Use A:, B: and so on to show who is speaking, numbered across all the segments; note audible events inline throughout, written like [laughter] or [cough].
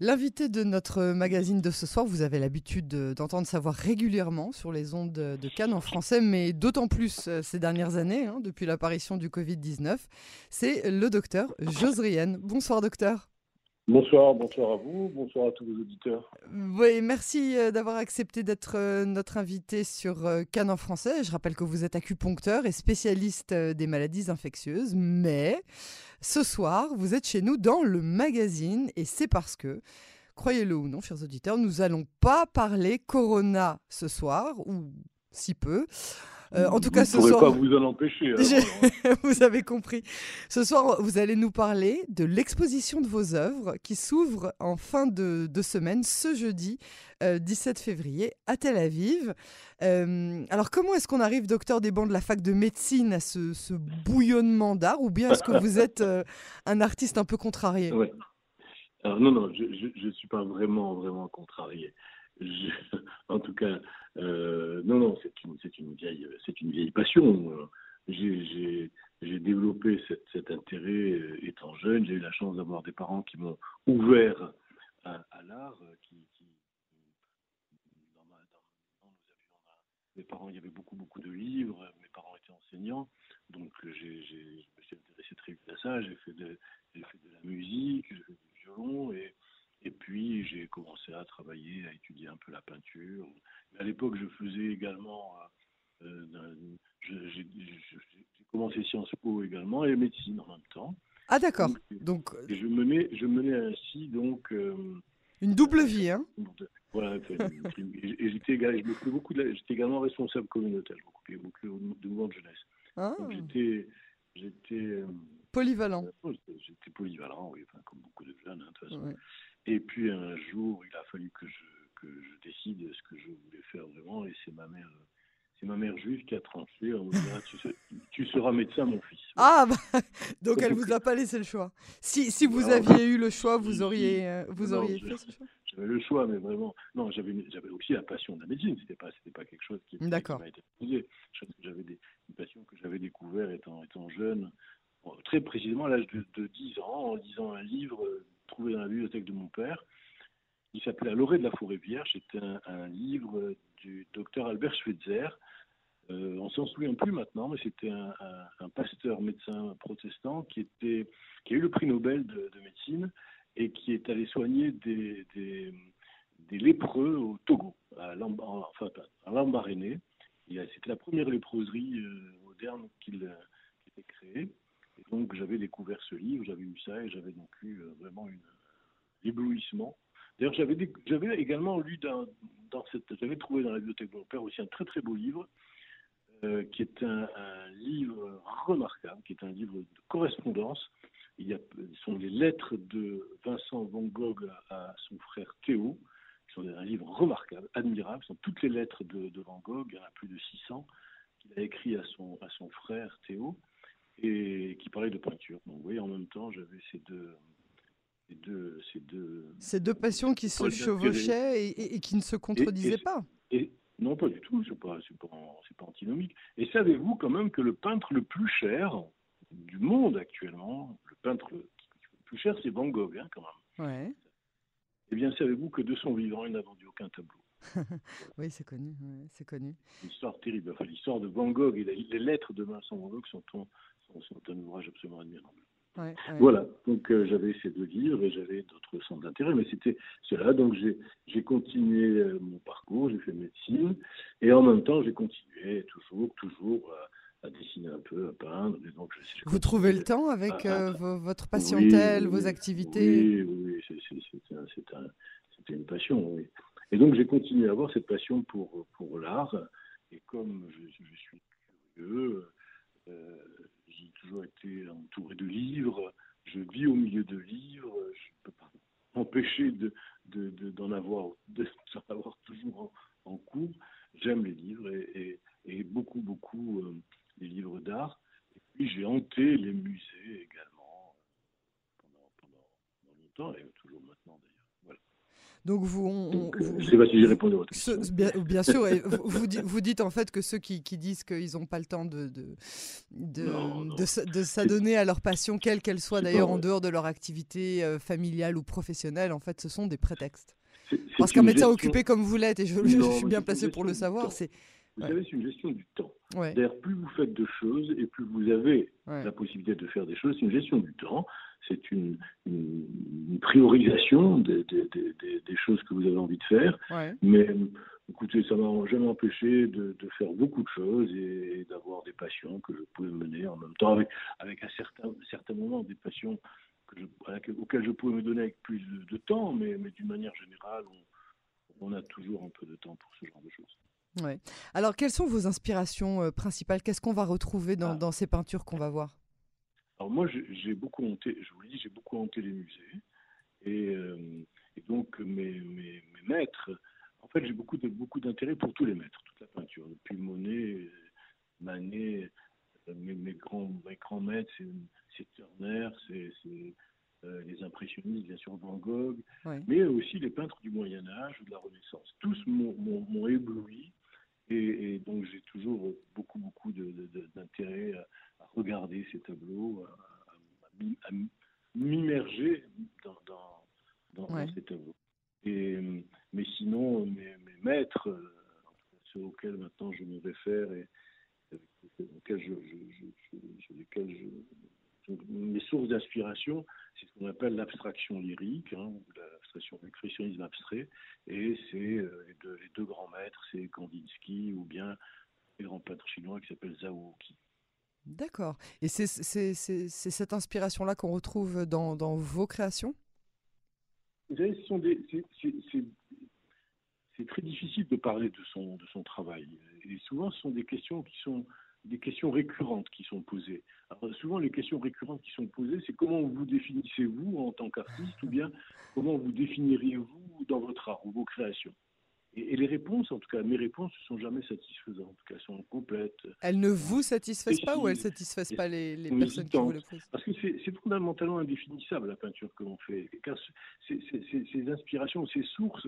A: L'invité de notre magazine de ce soir, vous avez l'habitude d'entendre savoir régulièrement sur les ondes de Cannes en français, mais d'autant plus euh, ces dernières années, hein, depuis l'apparition du Covid-19, c'est le docteur Josrienne. Bonsoir docteur.
B: Bonsoir, bonsoir à vous, bonsoir à tous vos auditeurs.
A: Oui, merci euh, d'avoir accepté d'être euh, notre invité sur euh, Cannes en français. Je rappelle que vous êtes acupuncteur et spécialiste des maladies infectieuses, mais ce soir, vous êtes chez nous dans le magazine et c'est parce que, croyez-le ou non, chers auditeurs, nous allons pas parler Corona ce soir, ou si peu.
B: Euh, en tout cas, ce soir. pas vous en empêcher.
A: Hein, [laughs] vous avez compris. Ce soir, vous allez nous parler de l'exposition de vos œuvres qui s'ouvre en fin de, semaine, ce jeudi 17 euh, février, à Tel Aviv. Euh, alors, comment est-ce qu'on arrive, docteur des bancs de la fac de médecine, à ce, bouillonnement d'art Ou bien est-ce que vous êtes un artiste un peu contrarié?
B: Alors, non, non, je ne suis pas vraiment, vraiment contrarié. en tout cas, non, non, c'est une, une vieille, c'est une vieille passion. J'ai, développé cet intérêt euh, étant jeune. J'ai eu la chance d'avoir des parents qui m'ont ouvert à, l'art. Mes parents, il y avait beaucoup, beaucoup de livres. Mes parents étaient enseignants, donc j'ai, je me suis intéressé très vite à ça. J'ai fait de, fait de la musique, j'ai fait du violon et puis j'ai commencé à travailler, à étudier un peu la peinture. Mais à l'époque, je faisais également, euh, euh j'ai commencé Sciences Po également et médecine en même temps.
A: Ah d'accord. Donc,
B: et je menais, je menais ainsi donc
A: euh, une double vie, hein.
B: Voilà. et j'étais, je beaucoup, j'étais également responsable communautaire. Je m'occupais beaucoup de mouvements de jeunesse. Ah. J'étais, j'étais euh,
A: polyvalent.
B: J'étais polyvalent, oui, enfin, comme beaucoup de jeunes, hein, de toute façon. Et puis un jour, il a fallu que je, que je décide ce que je voulais faire vraiment. Et c'est ma mère, c'est ma mère juive qui a tranché en me disant tu, seras médecin, mon fils.
A: Ah, bah, [laughs] donc elle vous a pas laissé le choix. Si, si vous aviez eu le choix, vous auriez, euh, vous auriez fait ce choix?
B: J'avais le choix, mais vraiment. Non, j'avais, aussi la passion de la médecine. C'était pas, c'était pas quelque chose qui, qui m'a été posé. J'avais une passion que j'avais découvert étant, étant jeune. Très précisément à l'âge de, de 10 ans, en lisant un livre trouvé dans la bibliothèque de mon père. Il s'appelait À l'orée de la forêt vierge. C'était un, livre du docteur Albert Schweitzer. Euh, on s'en souvient plus maintenant, mais c'était un, pasteur médecin protestant qui, était, a eu le prix Nobel de, médecine et qui est allé soigner des, lépreux au Togo, à, Lambaréné. C'était la première léproserie euh, moderne qu'il ait créée donc j'avais découvert ce livre, j'avais lu ça et j'avais donc eu euh, vraiment une éblouissement. D'ailleurs, j'avais, également lu dans, cette, j'avais trouvé dans la bibliothèque de mon père aussi un très très beau livre, euh, qui est un, livre remarquable, qui est un livre de correspondance. Il y a, ce sont les lettres de Vincent Van Gogh à, son frère Théo, qui sont un livre remarquable, admirable. Ce sont toutes les lettres de, de Van Gogh, il y en a plus de 600, qu'il a écrit à son, à son frère Théo et qui parlait de peinture. Donc, vous voyez, en même temps, j'avais ces deux, ces deux, ces deux,
A: ces deux passions qui se chevauchaient et, et, qui ne se contredisaient pas.
B: Et, non, pas du tout, c'est pas, pas, pas antinomique. Et savez-vous quand même que le peintre le plus cher du monde actuellement, le peintre le plus cher, c'est Van Gogh, hein, quand même.
A: Ouais.
B: Eh bien, savez-vous que de son vivant, il n'a vendu aucun tableau [laughs]
A: oui, c'est connu. c'est connu.
B: L'histoire terrible. Enfin, l'histoire de Van Gogh et les lettres de Vincent Van Gogh sont, c'est un ouvrage absolument admirable. Voilà, donc euh, j'avais ces deux livres et j'avais d'autres centres d'intérêt, mais c'était cela. Donc j'ai continué euh, mon parcours, j'ai fait médecine et en même temps j'ai continué toujours, toujours à, dessiner un peu, à peindre. donc,
A: Vous trouvez le temps avec euh, votre patientèle, vos activités
B: Oui, oui c'était une passion. Oui. Et donc j'ai continué à avoir cette passion pour, pour l'art et comme je, je suis curieux, j'ai toujours été entouré de livres, je vis au milieu de livres, je ne peux pas m'empêcher d'en de, de, [laughs] avoir, toujours en, cours. J'aime les livres et, beaucoup, beaucoup euh, les livres d'art. Et puis j'ai hanté les musées également pendant, pendant, longtemps et toujours.
A: Donc vous, on,
B: je sais pas si j'ai répondu à votre
A: question. bien, sûr, et [laughs] vous, vous, dites en fait que ceux qui, disent qu'ils n'ont pas le temps de, de, de, s'adonner à leur passion, quelle qu'elle soit d'ailleurs en dehors de leur activité euh, familiale ou professionnelle, en fait, ce sont des prétextes. Parce qu'un médecin occupé comme vous l'êtes, et je, suis bien placé pour le savoir, c'est...
B: Vous savez, c'est une gestion du temps. D'ailleurs, plus vous faites de choses et plus vous avez la possibilité de faire des choses, c'est une gestion du temps c'est une, priorisation des, choses que vous avez envie de faire. Mais écoutez, ça m'a jamais empêché de, faire beaucoup de choses et, d'avoir des passions que je pouvais mener en même temps avec, avec un certain, certain moment des passions auxquelles je pouvais me donner avec plus de, temps, mais, mais d'une manière générale, on, a toujours un peu de temps pour ce genre de choses.
A: Ouais. Alors, quelles sont vos inspirations euh, principales? Qu'est-ce qu'on va retrouver dans, ah. dans ces peintures qu'on va voir?
B: Alors moi, j'ai beaucoup hanté, je vous l'ai dit, j'ai beaucoup hanté les musées. Et, euh, donc, mes, mes, maîtres, en fait, j'ai beaucoup, beaucoup d'intérêt pour tous les maîtres, toute la peinture. Depuis Monet, Manet, euh, mes, mes, grands, mes grands maîtres, c'est Turner, c'est euh, les impressionnistes, bien sûr, Van Gogh, mais aussi les peintres du Moyen Âge ou de la Renaissance. Tous m'ont ébloui. Et, et, donc j'ai toujours beaucoup, beaucoup d'intérêt à, regarder ces tableaux, à, m'immerger dans, dans, ces tableaux. Et, mais sinon, mes, maîtres, euh, ceux auxquels maintenant je me réfère et auxquels je, je, mes sources d'inspiration, c'est ce qu'on appelle l'abstraction lyrique, hein, l'abstraction, l'expressionnisme abstrait, et c'est euh, les, deux, les, deux, grands maîtres, c'est Kandinsky ou bien le grand peintre chinois qui s'appelle Zhao Qi.
A: D'accord. Et c'est cette inspiration-là qu'on retrouve dans, dans, vos créations?
B: Vous savez, c'est très difficile de parler de son, de son travail. Et souvent, ce sont des questions qui sont des questions récurrentes qui sont posées. Alors, souvent, les questions récurrentes qui sont posées, c'est comment vous définissez-vous en tant qu'artiste ou bien comment vous définiriez-vous dans votre art ou vos créations? Et, les réponses, en tout cas mes réponses, ne sont jamais satisfaisantes. Elles sont complètes.
A: Elles ne vous satisfaisent pas ou elles ne satisfaisent pas les, les personnes qui vous les posent?
B: Parce que c'est fondamentalement indéfinissable la peinture que l'on fait. Car ces, inspirations, ces sources,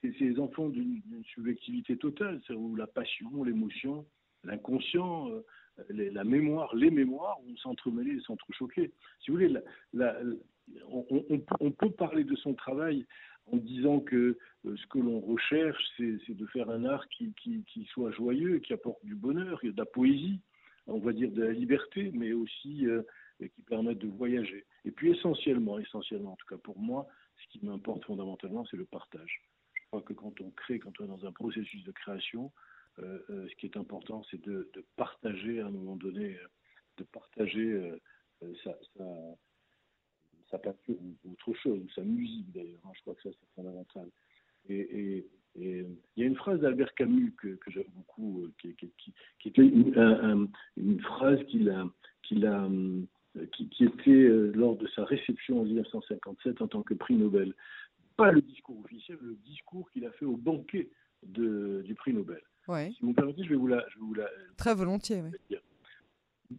B: ces enfants d'une subjectivité totale, où la passion, l'émotion, l'inconscient, euh, la mémoire, les mémoires vont s'entremêler et s'entrechoquer. Si vous voulez, on, peut parler de son travail en disant que euh, ce que l'on recherche, c'est de faire un art qui, soit joyeux, qui apporte du bonheur, de la poésie, on va dire de la liberté, mais aussi euh, qui permette de voyager. Et puis essentiellement, essentiellement, en tout cas pour moi, ce qui m'importe fondamentalement, c'est le partage. Je crois que quand on crée, quand on est dans un processus de création, ce qui est important, c'est de, partager à un moment donné, de partager sa, peinture ou autre chose, sa musique d'ailleurs. Hein. je crois que ça, c'est fondamental. Et, il y a une phrase d'Albert Camus que, j'aime beaucoup, euh, qui, qui, était une, phrase qu'il a, euh, qui, était euh, lors de sa réception en 1957 en tant que prix Nobel. Pas le discours officiel, le discours qu'il a fait au banquet du prix Nobel.
A: Ouais.
B: Si vous me permettez, je vais vous la. Je vais vous la
A: Très volontiers.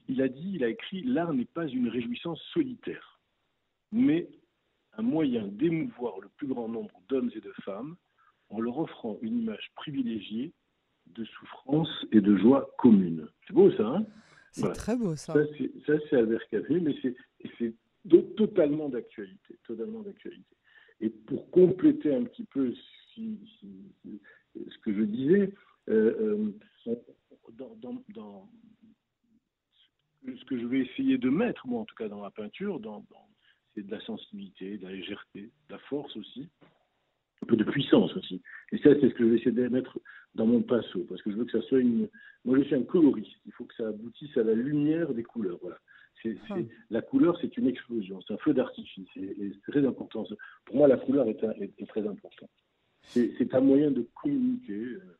B: Il a dit, il a écrit L'art n'est pas une réjouissance solitaire mais un moyen d'émouvoir le plus grand nombre d'hommes et de femmes en leur offrant une image privilégiée de souffrance et de joie commune. C'est beau ça, hein?
A: C'est très beau ça.
B: Ça, c'est Albert Camus, mais c'est totalement d'actualité, totalement d'actualité. Et pour compléter un petit peu ce que je disais, euh, euh, dans, ce que je vais essayer de mettre, moi en tout cas dans la peinture, dans, c'est de la sensibilité, de la légèreté, de la force aussi, un peu de puissance aussi. Et ça, c'est ce que je vais essayer de mettre dans mon pinceau, parce que je veux que ça soit une. Moi, je suis un coloriste. Il faut que ça aboutisse à la lumière des couleurs. Voilà. C'est, ah. La couleur, c'est une explosion, c'est un feu d'artifice. C'est très important. Pour moi, la couleur est, est, très importante. C'est, un moyen de communiquer. Euh,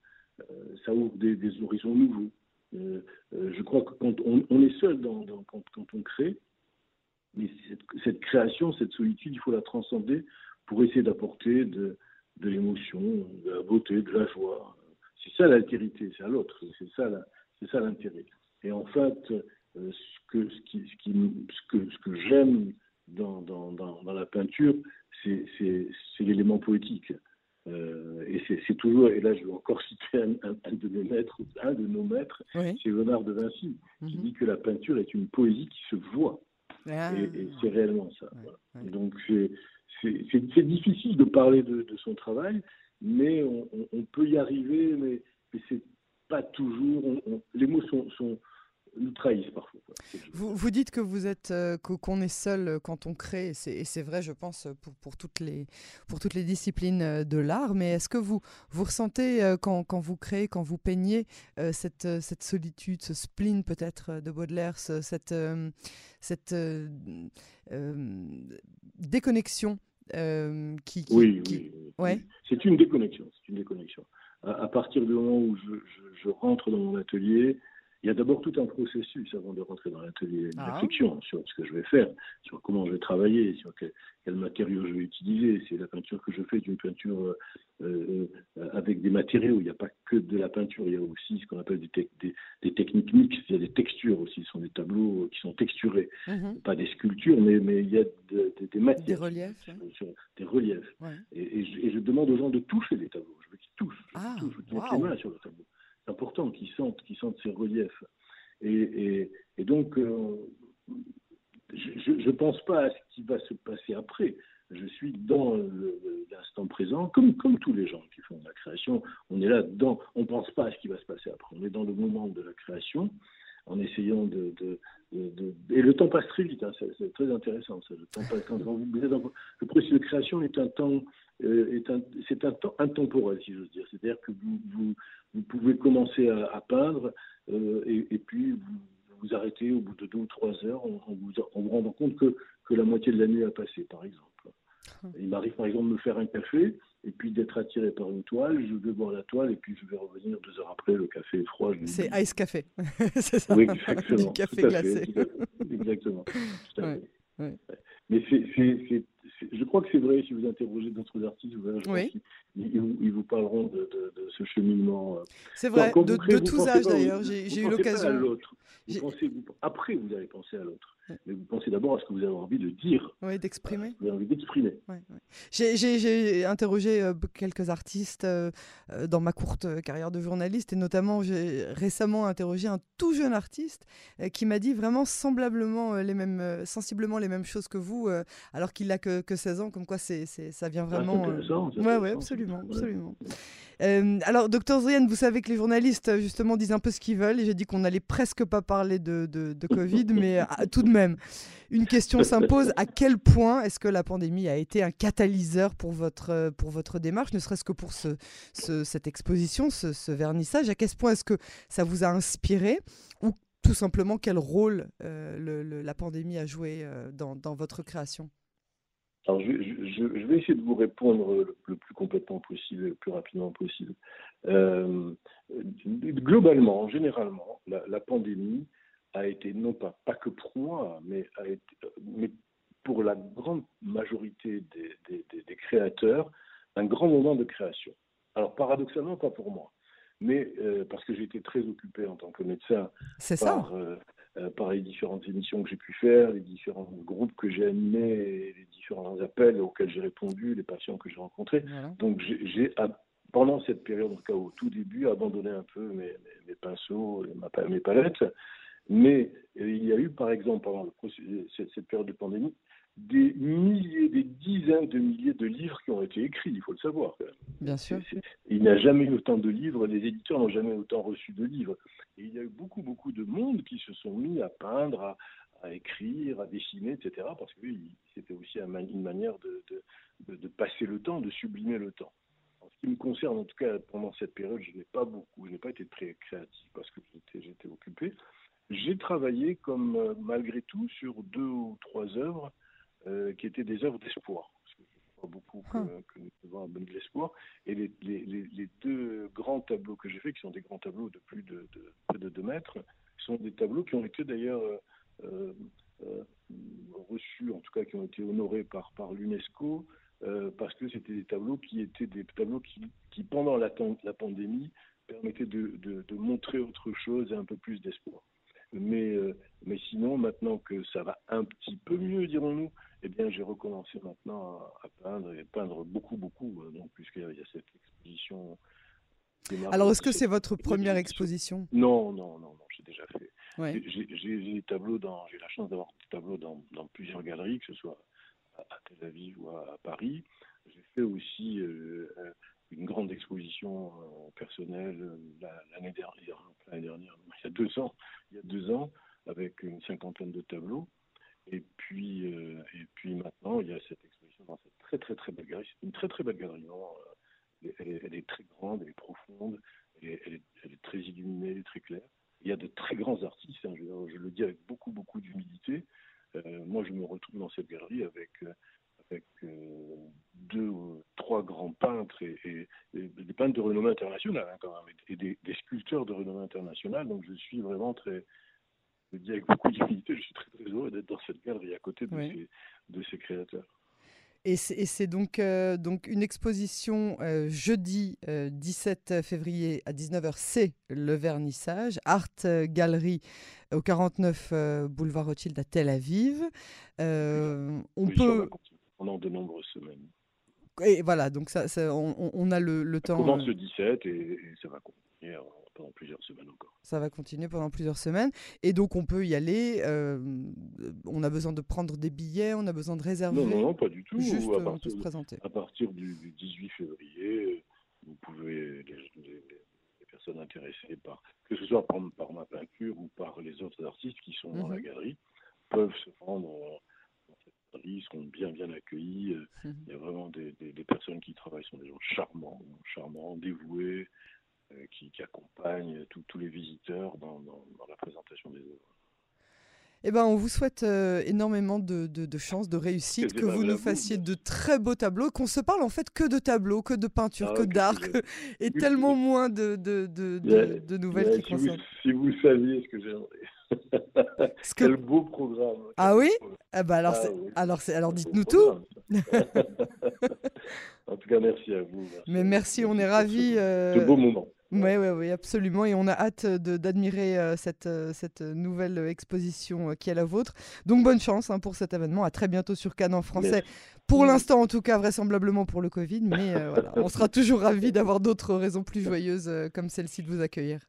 B: ça ouvre des, horizons nouveaux. Euh, je crois que quand on, est seul dans, quand, on crée, mais cette, création, cette solitude, il faut la transcender pour essayer d'apporter de, l'émotion, de la beauté, de la joie. C'est ça l'altérité, c'est à l'autre, c'est ça, l'intérêt. Et en fait, euh, ce que, j'aime dans, la peinture, c'est l'élément poétique. Euh, et c'est toujours, et là je vais encore [laughs] citer un, de mes maîtres, un de nos maîtres, c'est Léonard de Vinci, qui mhm. dit que la peinture est une poésie qui se voit. Ah. Et, c'est réellement ça. Donc c'est difficile de parler de, son travail, mais on, peut y arriver, mais, mais c'est pas toujours. les mots sont, sont, nous trahissent parfois.
A: Vous, vous, dites que vous êtes euh, qu'on est seul euh, quand on crée, et c'est vrai, je pense, pour, pour, toutes les, pour toutes les disciplines euh, de l'art, mais est-ce que vous, vous ressentez quand, quand, vous créez, quand vous peignez, cette, cette solitude, ce spleen peut-être de Baudelaire, cette, cette déconnexion qui,
B: Oui, oui. Ouais. C'est une déconnexion, c'est une déconnexion. À, partir du moment où je, je rentre dans mon atelier, il y a d'abord tout un processus avant de rentrer dans l'atelier, une ah. réflexion sur ce que je vais faire, sur comment je vais travailler, sur quel, matériau je vais utiliser. C'est la peinture que je fais est une peinture euh, euh, avec des matériaux. Il n'y a pas que de la peinture, il y a aussi ce qu'on appelle des, des, techniques mixtes. Il y a des textures aussi. Ce sont des tableaux qui sont texturés, mhm. pas des sculptures, mais, mais il y a des matières.
A: Des reliefs.
B: des reliefs. Et, je, demande aux gens de toucher les tableaux. Je veux qu'ils touchent, ah, touchent, qu'ils mettent les mains sur le tableau important qu'ils sentent ces reliefs. Et, donc, euh, je ne pense pas à ce qui va se passer après. Je suis dans l'instant présent, comme, comme tous les gens qui font de la création. On est là dedans. On ne pense pas à ce qui va se passer après. On est dans le moment de la création en essayant de, et le temps passe très vite, hein, c'est très intéressant. Ça. Le temps passe, quand vous, le processus de création est un temps, euh, c'est un temps intemporel, si j'ose dire. C'est-à-dire que vous, vous, pouvez commencer à, peindre euh, et, puis vous, vous arrêtez au bout de deux ou trois heures en, vous, en vous rendant compte que, que la moitié de la nuit a passé, par exemple. Il m'arrive par exemple de me faire un café et puis d'être attiré par une toile, je vais boire la toile et puis je vais revenir deux heures après, le café est froid.
A: C'est ice café, [laughs] c'est ça
B: Oui, exactement.
A: Du café glacé.
B: exactement. Mais je crois que c'est vrai, si vous interrogez d'autres artistes, vous ils, vous parleront de, ce cheminement. Euh.
A: C'est vrai, de, tous âges d'ailleurs, j'ai eu l'occasion.
B: Après, vous allez penser à l'autre mais vous pensez d'abord à ce que vous avez envie de dire.
A: Oui, d'exprimer.
B: Vous avez envie d'exprimer.
A: J'ai interrogé euh, quelques artistes euh, euh, dans ma courte carrière de journaliste et notamment j'ai récemment interrogé un tout jeune artiste qui m'a dit vraiment semblablement les mêmes, sensiblement les mêmes choses que vous, alors qu'il n'a que, que, 16 ans, comme quoi c'est ça vient ah, vraiment.
B: Oui,
A: ouais, absolument, absolument. Euh, alors, docteur Zrian, vous savez que les journalistes, euh, justement, disent un peu ce qu'ils veulent. Et j'ai dit qu'on n'allait presque pas parler de, de, Covid, [laughs] mais euh, tout de même, une question s'impose. À quel point est-ce que la pandémie a été un catalyseur pour votre, pour votre démarche, ne serait-ce que pour ce, cette exposition, ce, vernissage? À quel point est-ce que ça vous a inspiré? Ou tout simplement, quel rôle la pandémie a joué dans, dans votre création?
B: Alors, je, je, je, vais essayer de vous répondre le, plus complètement possible, le plus rapidement possible. Euh, globalement, généralement, la, la, pandémie a été, non pas, pas que pour moi, mais, a été, mais pour la grande majorité des, des, des, créateurs, un grand moment de création. Alors, paradoxalement, pas pour moi, mais euh, parce que j'ai été très occupé en tant que médecin
A: par,
B: euh, euh, par les différentes émissions que j'ai pu faire, les différents groupes que j'ai animés, les différents appels auxquels j'ai répondu, les patients que j'ai rencontrés. Donc j'ai pendant cette période, en tout cas au tout début, abandonné un peu mes, mes, pinceaux, mes, mes palettes. Mais euh, il y a eu, par exemple, pendant le, cette, cette période de pandémie, des milliers, des dizaines de milliers de livres qui ont été écrits, il faut le savoir.
A: Bien sûr.
B: il n'y a jamais eu autant de livres, les éditeurs n'ont jamais autant reçu de livres. Et il y a eu beaucoup, beaucoup de monde qui se sont mis à peindre, à, écrire, à dessiner, etc. Parce que c'était aussi une manière de, de, de, passer le temps, de sublimer le temps. En ce qui me concerne, en tout cas, pendant cette période, je n'ai pas beaucoup, je n'ai pas été très créatif parce que j'étais occupé. J'ai travaillé comme, euh, malgré tout, sur deux ou trois œuvres euh, qui étaient des œuvres d'espoir. Beaucoup que, ah. que nous devons un de l'espoir. Et les, les, les, deux grands tableaux que j'ai faits, qui sont des grands tableaux de plus de, de, de 2 mètres, sont des tableaux qui ont été d'ailleurs euh, euh, reçus, en tout cas qui ont été honorés par, par l'UNESCO, parce que c'était des tableaux qui étaient des tableaux qui, qui pendant la, la pandémie, permettaient de, de, de, montrer autre chose et un peu plus d'espoir. Mais, mais sinon, maintenant que ça va un petit peu mieux, dirons-nous, eh bien, j'ai recommencé maintenant à, peindre et peindre beaucoup, beaucoup, donc puisqu'il y a cette exposition.
A: Alors, est-ce que c'est votre première exposition?
B: Non, non, non, non, j'ai déjà fait. J'ai des tableaux dans, j'ai la chance d'avoir des tableaux dans, dans, plusieurs galeries, que ce soit à, Tel Aviv ou à, Paris. J'ai fait aussi euh, une grande exposition euh, personnelle euh, l'année dernière, l'année dernière, il y a deux ans, il y a deux ans, avec une cinquantaine de tableaux. Et puis, et puis maintenant, il y a cette exposition dans cette très très très belle galerie. C'est une très très belle galerie. elle, est, elle, est, très grande, elle est profonde, elle est, elle est, elle est très illuminée, très claire il y a de très grands artistes, hein, je, le dis avec beaucoup, beaucoup d'humilité. Euh, moi, je me retrouve dans cette galerie avec, euh, avec euh, deux trois grands peintres et, des peintres de renommée internationale, hein, quand même, et des, sculpteurs de renommée internationale. Donc, je suis vraiment très, le dis avec beaucoup d'humilité, je suis très, très heureux d'être dans cette galerie à côté de, ces, de ces créateurs.
A: Et c'est donc, euh, donc une exposition euh, jeudi 17 euh, février à 19h, c'est le vernissage, Art Gallery au 49 boulevard Rothschild à Tel Aviv.
B: on peut... pendant de nombreuses semaines.
A: Et voilà, donc ça, on, a le, le temps.
B: On commence le 17 et, et ça va continuer pendant plusieurs semaines encore.
A: Ça va continuer pendant plusieurs semaines. Et donc, on peut y aller. Euh, on a besoin de prendre des billets, on a besoin de réserver.
B: Non, non, pas du tout.
A: Juste,
B: à
A: euh, partir, se présenter.
B: À partir du, 18 février, vous pouvez, les, personnes intéressées par, que ce soit par, ma peinture ou par les autres artistes qui sont dans la mhm. galerie, peuvent se rendre dans cette galerie, seront bien, bien accueillis. Mhm. Il y a vraiment des, des personnes qui travaillent, sont des gens charmants, charmants, dévoués. Euh, qui, accompagne tous les visiteurs dans, la présentation des œuvres.
A: Eh ben, on vous souhaite euh, énormément de, de, chance, de réussite, que vous nous fassiez de très beaux tableaux, qu'on se parle en fait que de tableaux, que de peinture, ah, que d'art, [laughs] et tellement moins de, de, nouvelles qui
B: concernent. si vous saviez ce que j'ai [laughs] Quel beau programme.
A: Ah oui eh ben alors, ah alors, alors dites-nous tout. [laughs]
B: en tout cas, merci à vous.
A: Mais merci, on est ravis.
B: Euh... De beaux moments.
A: Oui, oui, oui, absolument. Et on a hâte d'admirer euh, cette, euh, cette nouvelle exposition euh, qui est la vôtre. Donc bonne chance hein, pour cet événement. À très bientôt sur Cannes en français. Pour l'instant, en tout cas, vraisemblablement pour le Covid. Mais voilà, on sera [laughs] toujours ravis d'avoir d'autres raisons plus joyeuses comme celle-ci de vous accueillir.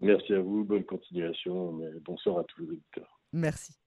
B: Merci à vous. Bonne continuation. Bonsoir à tous les auditeurs.
A: Merci.